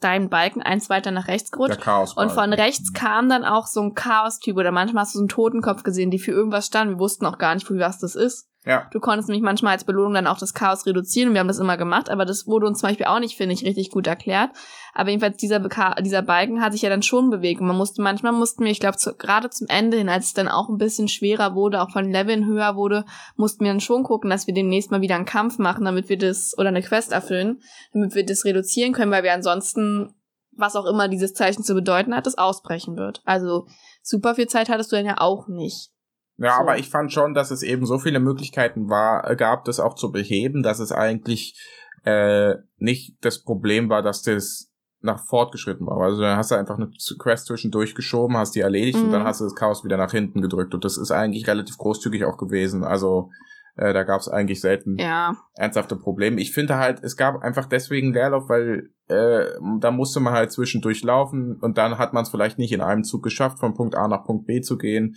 dein Balken eins weiter nach rechts gerutscht. und von rechts kam dann auch so ein Chaos-Typ oder manchmal hast du so einen Totenkopf gesehen, die für irgendwas standen. Wir wussten auch gar nicht, für was das ist. Ja. Du konntest nämlich manchmal als Belohnung dann auch das Chaos reduzieren und wir haben das immer gemacht, aber das wurde uns zum Beispiel auch nicht, finde ich, richtig gut erklärt. Aber jedenfalls dieser, Beka dieser Balken hat sich ja dann schon bewegt und man musste, manchmal mussten wir, ich glaube, zu, gerade zum Ende hin, als es dann auch ein bisschen schwerer wurde, auch von Leveln höher wurde, mussten wir dann schon gucken, dass wir demnächst mal wieder einen Kampf machen, damit wir das, oder eine Quest erfüllen, damit wir das reduzieren können, weil wir ansonsten was auch immer dieses Zeichen zu bedeuten hat, das ausbrechen wird. Also super viel Zeit hattest du dann ja auch nicht. Ja, so. aber ich fand schon, dass es eben so viele Möglichkeiten war, äh, gab, das auch zu beheben, dass es eigentlich äh, nicht das Problem war, dass das nach fortgeschritten war. Also dann hast du einfach eine Quest zwischendurch geschoben, hast die erledigt mhm. und dann mhm. hast du das Chaos wieder nach hinten gedrückt. Und das ist eigentlich relativ großzügig auch gewesen. Also äh, da gab es eigentlich selten ja. ernsthafte Probleme. Ich finde halt, es gab einfach deswegen Leerlauf, weil äh, da musste man halt zwischendurch laufen und dann hat man es vielleicht nicht in einem Zug geschafft, von Punkt A nach Punkt B zu gehen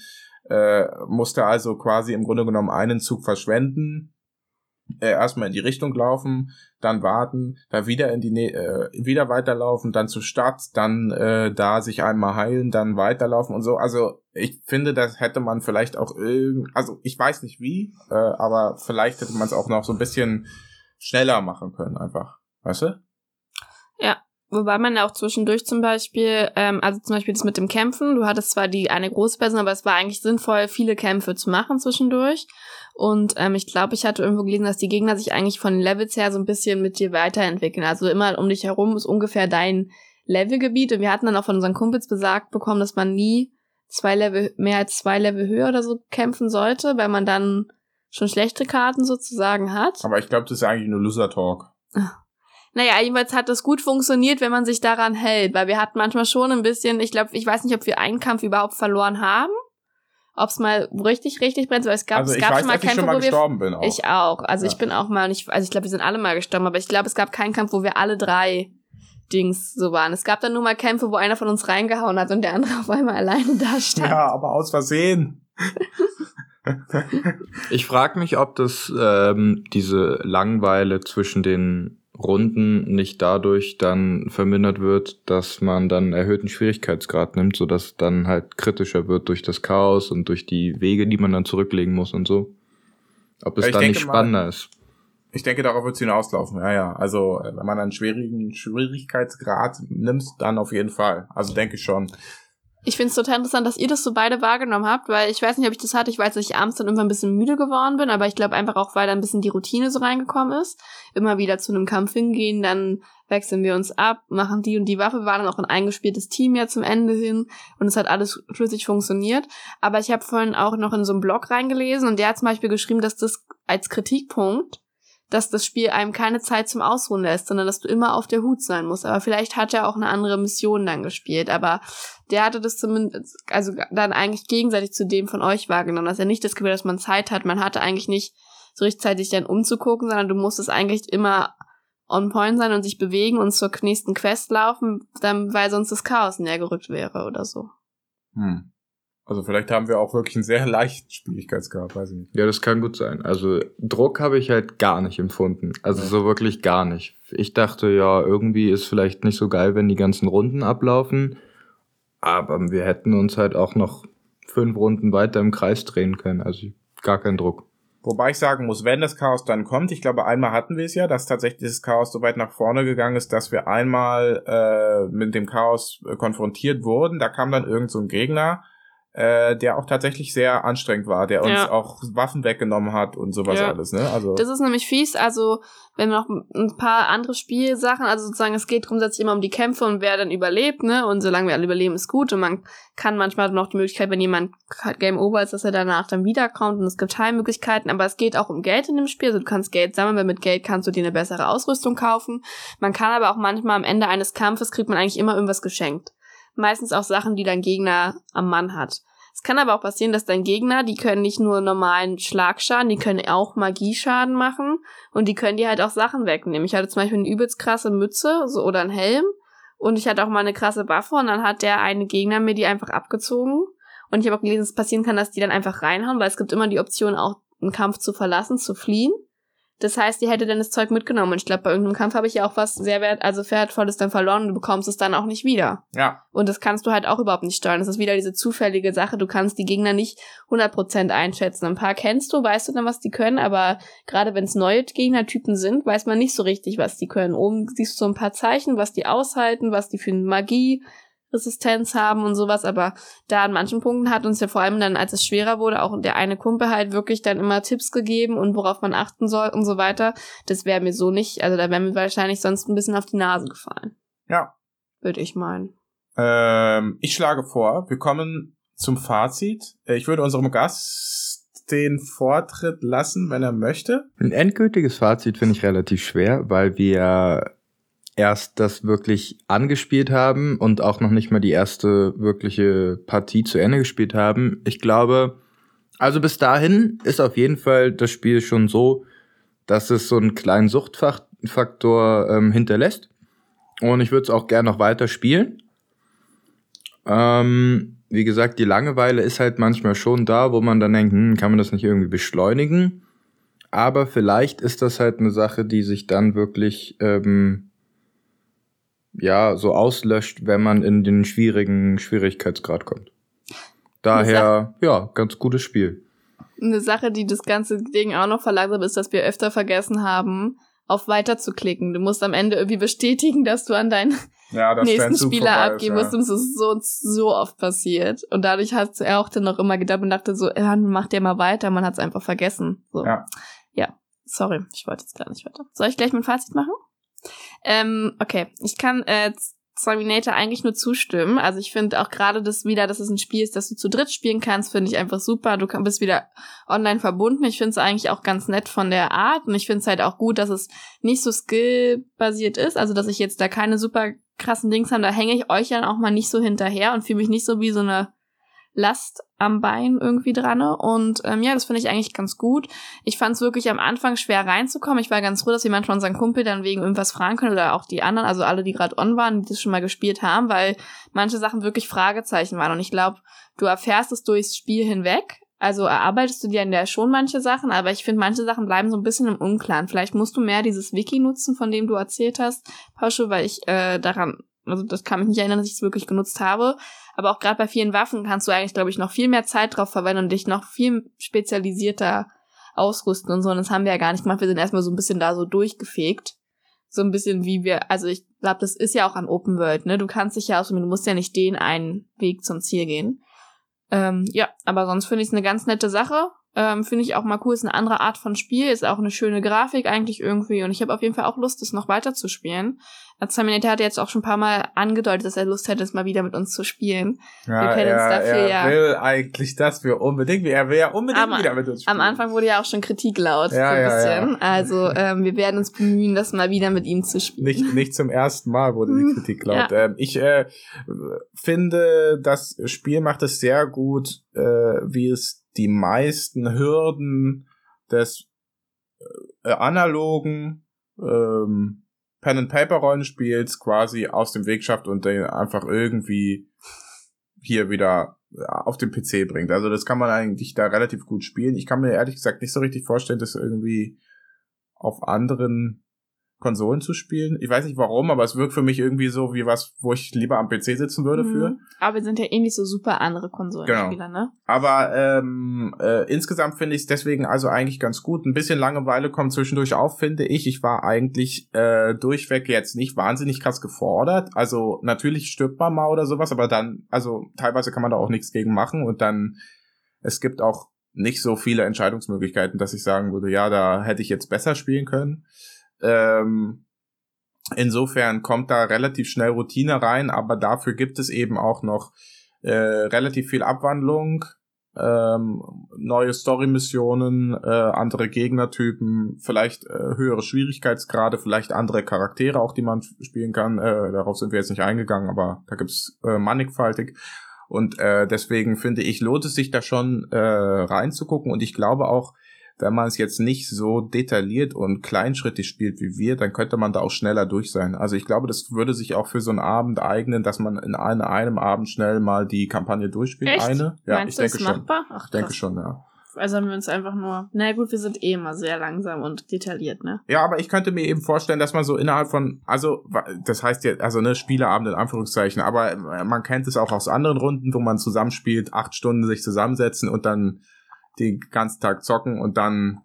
äh, musste also quasi im Grunde genommen einen Zug verschwenden, äh, erstmal in die Richtung laufen, dann warten, da wieder in die Nä äh, wieder weiterlaufen, dann zur Stadt, dann äh, da sich einmal heilen, dann weiterlaufen und so. Also ich finde, das hätte man vielleicht auch irgend, also ich weiß nicht wie, äh, aber vielleicht hätte man es auch noch so ein bisschen schneller machen können, einfach, weißt du? Wobei man ja auch zwischendurch zum Beispiel, ähm, also zum Beispiel das mit dem Kämpfen, du hattest zwar die eine große Person, aber es war eigentlich sinnvoll, viele Kämpfe zu machen zwischendurch. Und ähm, ich glaube, ich hatte irgendwo gelesen, dass die Gegner sich eigentlich von Levels her so ein bisschen mit dir weiterentwickeln. Also immer um dich herum ist ungefähr dein Levelgebiet. Und wir hatten dann auch von unseren Kumpels besagt bekommen, dass man nie zwei Level, mehr als zwei Level höher oder so kämpfen sollte, weil man dann schon schlechte Karten sozusagen hat. Aber ich glaube, das ist eigentlich nur Loser Talk. Ach. Naja, jedenfalls hat das gut funktioniert, wenn man sich daran hält, weil wir hatten manchmal schon ein bisschen, ich glaube, ich weiß nicht, ob wir einen Kampf überhaupt verloren haben, ob es mal richtig, richtig brennt, weil es gab, also es gab weiß, schon mal Kämpfe, wo wir, bin auch. ich auch, also ja. ich bin auch mal nicht, also ich glaube, wir sind alle mal gestorben, aber ich glaube, es gab keinen Kampf, wo wir alle drei Dings so waren. Es gab dann nur mal Kämpfe, wo einer von uns reingehauen hat und der andere auf einmal alleine da stand. Ja, aber aus Versehen. ich frage mich, ob das ähm, diese Langweile zwischen den Runden nicht dadurch dann vermindert wird, dass man dann erhöhten Schwierigkeitsgrad nimmt, sodass dann halt kritischer wird durch das Chaos und durch die Wege, die man dann zurücklegen muss und so. Ob es dann nicht spannender mal, ist. Ich denke, darauf wird es hinauslaufen, ja, ja. Also, wenn man einen schwierigen Schwierigkeitsgrad nimmt, dann auf jeden Fall. Also denke ich schon. Ich finde es total interessant, dass ihr das so beide wahrgenommen habt, weil ich weiß nicht, ob ich das hatte. Ich weiß, dass ich abends dann irgendwann ein bisschen müde geworden bin, aber ich glaube einfach auch, weil da ein bisschen die Routine so reingekommen ist. Immer wieder zu einem Kampf hingehen, dann wechseln wir uns ab, machen die und die Waffe. Waren dann auch ein eingespieltes Team ja zum Ende hin und es hat alles schlüssig funktioniert. Aber ich habe vorhin auch noch in so einen Blog reingelesen und der hat zum Beispiel geschrieben, dass das als Kritikpunkt dass das Spiel einem keine Zeit zum Ausruhen lässt, sondern dass du immer auf der Hut sein musst. Aber vielleicht hat er auch eine andere Mission dann gespielt. Aber der hatte das zumindest, also dann eigentlich gegenseitig zu dem von euch wahrgenommen, dass er nicht das Gefühl, dass man Zeit hat. Man hatte eigentlich nicht so richtig Zeit, sich dann umzugucken, sondern du musstest eigentlich immer on point sein und sich bewegen und zur nächsten Quest laufen, dann, weil sonst das Chaos näher gerückt wäre oder so. Hm. Also vielleicht haben wir auch wirklich einen sehr leichten Schwierigkeitsgrad, weiß ich nicht. Ja, das kann gut sein. Also Druck habe ich halt gar nicht empfunden. Also Ja. so wirklich gar nicht. Ich dachte, ja, irgendwie ist vielleicht nicht so geil, wenn die ganzen Runden ablaufen. Aber wir hätten uns halt auch noch fünf Runden weiter im Kreis drehen können. Also gar kein Druck. Wobei ich sagen muss, wenn das Chaos dann kommt, ich glaube, einmal hatten wir es ja, dass tatsächlich dieses Chaos so weit nach vorne gegangen ist, dass wir einmal äh, mit dem Chaos äh, konfrontiert wurden. Da kam dann irgend so ein Gegner, äh, der auch tatsächlich sehr anstrengend war, der uns Ja. auch Waffen weggenommen hat und sowas Ja. alles, ne? Also Das ist nämlich fies, also wenn noch ein paar andere Spielsachen, also sozusagen es geht grundsätzlich immer um die Kämpfe und wer dann überlebt, ne? Und solange wir alle überleben, ist gut. Und man kann manchmal noch die Möglichkeit, wenn jemand Game Over ist, dass er danach dann wiederkommt und es gibt Heilmöglichkeiten, aber es geht auch um Geld in dem Spiel. Also du kannst Geld sammeln, weil mit Geld kannst du dir eine bessere Ausrüstung kaufen. Man kann aber auch manchmal am Ende eines Kampfes kriegt man eigentlich immer irgendwas geschenkt. Meistens auch Sachen, die dein Gegner am Mann hat. Es kann aber auch passieren, dass dein Gegner, die können nicht nur normalen Schlagschaden, die können auch Magieschaden machen und die können dir halt auch Sachen wegnehmen. Ich hatte zum Beispiel eine übelst krasse Mütze so, oder einen Helm und ich hatte auch mal eine krasse Waffe und dann hat der eine Gegner mir die einfach abgezogen. Und ich habe auch gelesen, dass es passieren kann, dass die dann einfach reinhauen, weil es gibt immer die Option, auch einen Kampf zu verlassen, zu fliehen. Das heißt, die hätte dann das Zeug mitgenommen. Und ich glaube, bei irgendeinem Kampf habe ich ja auch was sehr wert, also wertvolles dann verloren und du bekommst es dann auch nicht wieder. ja, Und das kannst du halt auch überhaupt nicht steuern. Das ist wieder diese zufällige Sache. Du kannst die Gegner nicht 100% einschätzen. Ein paar kennst du, weißt du dann, was die können, aber gerade wenn es neue Gegnertypen sind, weiß man nicht so richtig, was die können. Oben siehst du so ein paar Zeichen, was die aushalten, was die für eine Magie Resistenz haben und sowas, aber da an manchen Punkten hat uns ja vor allem dann, als es schwerer wurde, auch der eine Kumpel halt wirklich dann immer Tipps gegeben und worauf man achten soll und so weiter. Das wäre mir so nicht, also da wäre mir wahrscheinlich sonst ein bisschen auf die Nase gefallen. Ja. Würde ich meinen. Ähm, ich schlage vor, wir kommen zum Fazit. Äh, Ich würde unserem Gast den Vortritt lassen, wenn er möchte. Ein endgültiges Fazit finde ich relativ schwer, weil wir erst das wirklich angespielt haben und auch noch nicht mal die erste wirkliche Partie zu Ende gespielt haben. Ich glaube, also bis dahin ist auf jeden Fall das Spiel schon so, dass es so einen kleinen Suchtfaktor ähm, hinterlässt. Und ich würde es auch gerne noch weiter spielen. Ähm, wie gesagt, die Langeweile ist halt manchmal schon da, wo man dann denkt, hm, kann man das nicht irgendwie beschleunigen? Aber vielleicht ist das halt eine Sache, die sich dann wirklich ähm, ja so auslöscht, wenn man in den schwierigen Schwierigkeitsgrad kommt. Daher, ja, ganz gutes Spiel. Eine Sache, die das ganze Ding auch noch verlangsamt, ist, dass wir öfter vergessen haben, auf Weiter zu klicken. Du musst am Ende irgendwie bestätigen, dass du an deinen Ja, das nächsten Spieler vorbei ist, abgeben ja. musst. Und es ist so so oft passiert. Und dadurch hat er auch dann noch immer gedacht und dachte so, ja, mach der mal weiter. Man hat es einfach vergessen. So. Ja. ja, sorry, ich wollte jetzt gar nicht weiter. Soll ich gleich mein Fazit machen? Ähm, okay, ich kann äh, Terminator eigentlich nur zustimmen. Also ich finde auch gerade das wieder, dass es ein Spiel ist, das du zu dritt spielen kannst, finde ich einfach super. Du bist wieder online verbunden. Ich finde es eigentlich auch ganz nett von der Art und ich finde es halt auch gut, dass es nicht so skillbasiert ist. Also dass ich jetzt da keine super krassen Dings habe. Da hänge ich euch dann auch mal nicht so hinterher und fühle mich nicht so wie so eine Last am Bein irgendwie dran. Und ähm, ja, das finde ich eigentlich ganz gut. Ich fand es wirklich am Anfang schwer reinzukommen. Ich war ganz froh, dass wir manchmal unseren Kumpel dann wegen irgendwas fragen können oder auch die anderen, also alle, die gerade on waren, die das schon mal gespielt haben, weil manche Sachen wirklich Fragezeichen waren. Und ich glaube, du erfährst es durchs Spiel hinweg. Also erarbeitest du dir in der schon manche Sachen, aber ich finde, manche Sachen bleiben so ein bisschen im Unklaren. Vielleicht musst du mehr dieses Wiki nutzen, von dem du erzählt hast, Pausche, weil ich äh, daran, also das kann mich nicht erinnern, dass ich es wirklich genutzt habe. Aber auch gerade bei vielen Waffen kannst du eigentlich, glaube ich, noch viel mehr Zeit drauf verwenden und dich noch viel spezialisierter ausrüsten und so. Und das haben wir ja gar nicht gemacht. Wir sind erstmal so ein bisschen da so durchgefegt. So ein bisschen wie wir, also ich glaube, das ist ja auch an Open World, ne? Du kannst dich ja aussuchen, du musst ja nicht den einen Weg zum Ziel gehen. Ähm, ja, aber sonst finde ich es eine ganz nette Sache. Ähm, finde ich auch mal cool, ist eine andere Art von Spiel, ist auch eine schöne Grafik eigentlich irgendwie und ich habe auf jeden Fall auch Lust, es noch weiter zu spielen. Terminator hat jetzt auch schon ein paar Mal angedeutet, dass er Lust hätte, es mal wieder mit uns zu spielen. Ja, Wir können uns er, dafür er ja- will eigentlich, dass wir unbedingt, er will ja unbedingt Am- wieder mit uns spielen. Am Anfang wurde ja auch schon Kritik laut, Ja, so ein ja, bisschen. ja. Also ähm, wir werden uns bemühen, das mal wieder mit ihm zu spielen. Nicht, nicht zum ersten Mal wurde die Hm, Kritik laut. Ähm, ich äh, finde, das Spiel macht es sehr gut, äh, wie es die meisten Hürden des äh, analogen ähm, Pen and Paper Rollenspiels quasi aus dem Weg schafft und den einfach irgendwie hier wieder auf den PC bringt. Also das kann man eigentlich da relativ gut spielen. Ich kann mir ehrlich gesagt nicht so richtig vorstellen, dass irgendwie auf anderen Konsolen zu spielen. Ich weiß nicht warum, aber es wirkt für mich irgendwie so wie was, wo ich lieber am PC sitzen würde Mhm. für. Aber wir sind ja eh nicht so super andere Konsolenspieler, ne? Aber ähm, äh, insgesamt finde ich es deswegen also eigentlich ganz gut. Ein bisschen Langeweile kommt zwischendurch auf, finde ich. Ich war eigentlich äh, durchweg jetzt nicht wahnsinnig krass gefordert. Also natürlich stirbt man mal oder sowas, aber dann, also teilweise kann man da auch nichts gegen machen und dann, es gibt auch nicht so viele Entscheidungsmöglichkeiten, dass ich sagen würde, ja, da hätte ich jetzt besser spielen können. Ähm, insofern kommt da relativ schnell Routine rein, aber dafür gibt es eben auch noch äh, relativ viel Abwandlung, ähm, neue Story-Missionen, äh, andere Gegnertypen, vielleicht äh, höhere Schwierigkeitsgrade, vielleicht andere Charaktere auch, die man spielen kann. Äh, darauf sind wir jetzt nicht eingegangen, aber da gibt's äh, mannigfaltig. Und äh, deswegen finde ich, lohnt es sich da schon äh, reinzugucken. Und ich glaube auch, wenn man es jetzt nicht so detailliert und kleinschrittig spielt wie wir, dann könnte man da auch schneller durch sein. Also ich glaube, das würde sich auch für so einen Abend eignen, dass man in einem, einem Abend schnell mal die Kampagne durchspielt. Echt? Eine? Ja, Meinst ich du, denke ist schon. machbar? Ach, Ich denke krass. schon, ja. Also haben wir uns einfach nur. Na gut, wir sind eh immer sehr langsam und detailliert, ne? Ja, aber ich könnte mir eben vorstellen, dass man so innerhalb von, also das heißt ja, also ne, Spieleabend in Anführungszeichen, aber äh, man kennt es auch aus anderen Runden, wo man zusammenspielt, acht Stunden sich zusammensetzen und dann den ganzen Tag zocken und dann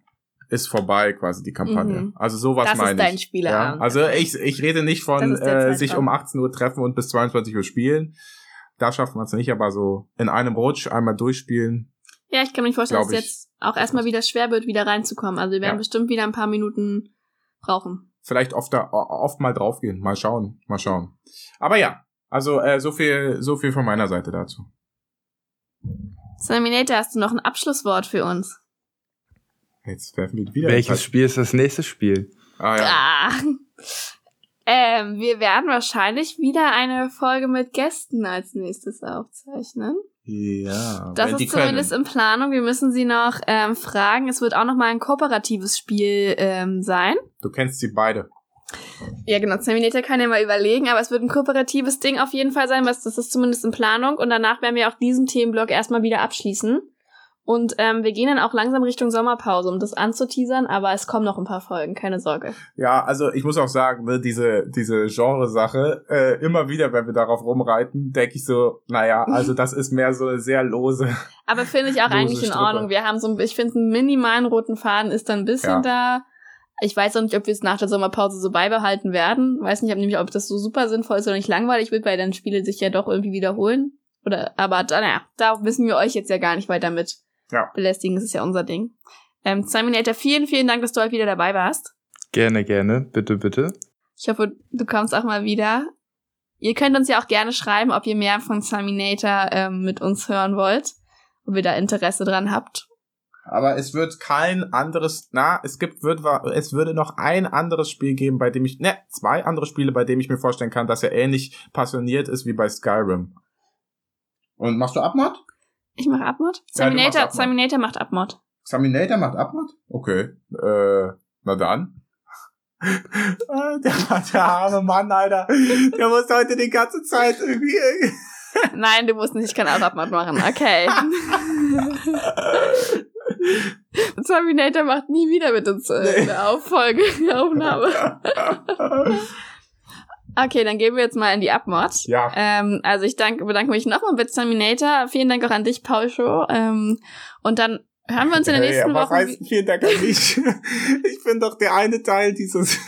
ist vorbei quasi die Kampagne. Mhm. Also sowas Das ist meine dein ich. Spieleabend. Ja, also ich, ich rede nicht von äh, sich um 18 Uhr treffen und bis 22 Uhr spielen. Da schafft man es nicht, aber so in einem Rutsch einmal durchspielen. Ja, ich kann mir vorstellen, dass es jetzt auch erstmal wieder schwer wird, wieder reinzukommen. Also wir werden Ja. bestimmt wieder ein paar Minuten brauchen. vielleicht oft, da, oft mal draufgehen. Mal schauen, mal schauen. Aber ja, also äh, so viel, so viel von meiner Seite dazu. Terminator, hast du noch ein Abschlusswort für uns? Jetzt werfen wir wieder. Welches Spiel ist das nächste Spiel? Ah, ja. Ah. Ähm, wir werden wahrscheinlich wieder eine Folge mit Gästen als nächstes aufzeichnen. ja, Das ist zumindest können. in Planung. Wir müssen sie noch ähm, fragen. Es wird auch noch mal ein kooperatives Spiel ähm, sein. Du kennst sie beide. Ja, genau. Terminator kann ja mal überlegen, aber es wird ein kooperatives Ding auf jeden Fall sein, was das ist zumindest in Planung. Und danach werden wir auch diesen Themenblock erstmal wieder abschließen. Und ähm, wir gehen dann auch langsam Richtung Sommerpause, um das anzuteasern, aber es kommen noch ein paar Folgen, keine Sorge. Ja, also ich muss auch sagen, ne, diese, diese Genre-Sache, äh, immer wieder, wenn wir darauf rumreiten, denke ich so, naja, also das ist mehr so eine sehr lose. Aber finde ich auch eigentlich in Strippe. Ordnung. Wir haben so ein, ich finde, einen minimalen roten Faden ist dann ein bisschen da. Ich weiß auch nicht, ob wir es nach der Sommerpause so beibehalten werden. Weiß nicht, ob nämlich, ob das so super sinnvoll ist oder nicht langweilig wird, weil dann Spiele sich ja doch irgendwie wiederholen. Oder, aber da, naja, da müssen wir euch jetzt ja gar nicht weiter mit Ja. belästigen. Das ist ja unser Ding. Ähm, Terminator, vielen, vielen Dank, dass du heute wieder dabei warst. Gerne, gerne. Bitte, bitte. Ich hoffe, du kommst auch mal wieder. Ihr könnt uns ja auch gerne schreiben, ob ihr mehr von Terminator ähm, mit uns hören wollt. Ob ihr da Interesse dran habt. Aber es wird kein anderes, na, es gibt, wird, es würde noch ein anderes Spiel geben, bei dem ich, ne, zwei andere Spiele, bei dem ich mir vorstellen kann, dass er ähnlich passioniert ist wie bei Skyrim. Und machst du Abmod? Ich mache Abmod. Ja, Terminator, Abmod. Terminator macht Abmod. Terminator macht Abmod? Okay. Äh, na dann. Der, der arme Mann, Alter. Der muss heute die ganze Zeit irgendwie. Nein, du musst nicht, ich kann auch Abmod machen. Okay. Terminator macht nie wieder mit uns äh, Nee. eine Auffolge, Aufnahme. Okay, dann gehen wir jetzt mal in die Abmod. ja. Ähm, also ich danke, bedanke mich nochmal bei Terminator. Vielen Dank auch an dich, Paul Show. Ähm, und dann hören wir uns in der nächsten was Woche. heißt vielen Dank an mich? Ich bin doch der eine Teil dieses.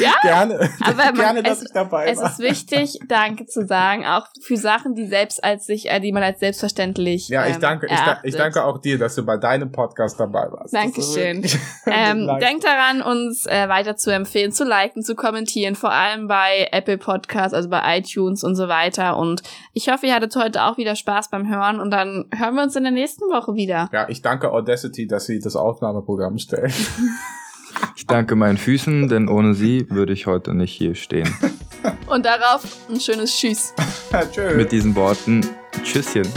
Ja, gerne. aber man- gerne, dass es- ich dabei Es war. ist wichtig, Danke zu sagen, auch für Sachen, die selbst als sich, äh, die man als selbstverständlich. ja, ich ähm, danke, ich, da, erachtet. ich danke auch dir, dass du bei deinem Podcast dabei warst. Dankeschön. Ähm, denkt daran, uns äh, weiter zu empfehlen, zu liken, zu kommentieren, vor allem bei Apple Podcasts, also bei iTunes und so weiter. Und ich hoffe, ihr hattet heute auch wieder Spaß beim Hören und dann hören wir uns in der nächsten Woche wieder. Ja, ich danke Audacity, dass sie das Aufnahmeprogramm stellen. Ich danke meinen Füßen, denn ohne sie würde ich heute nicht hier stehen. Und darauf ein schönes Tschüss. Tschüss. Mit diesen Worten, Tschüsschen.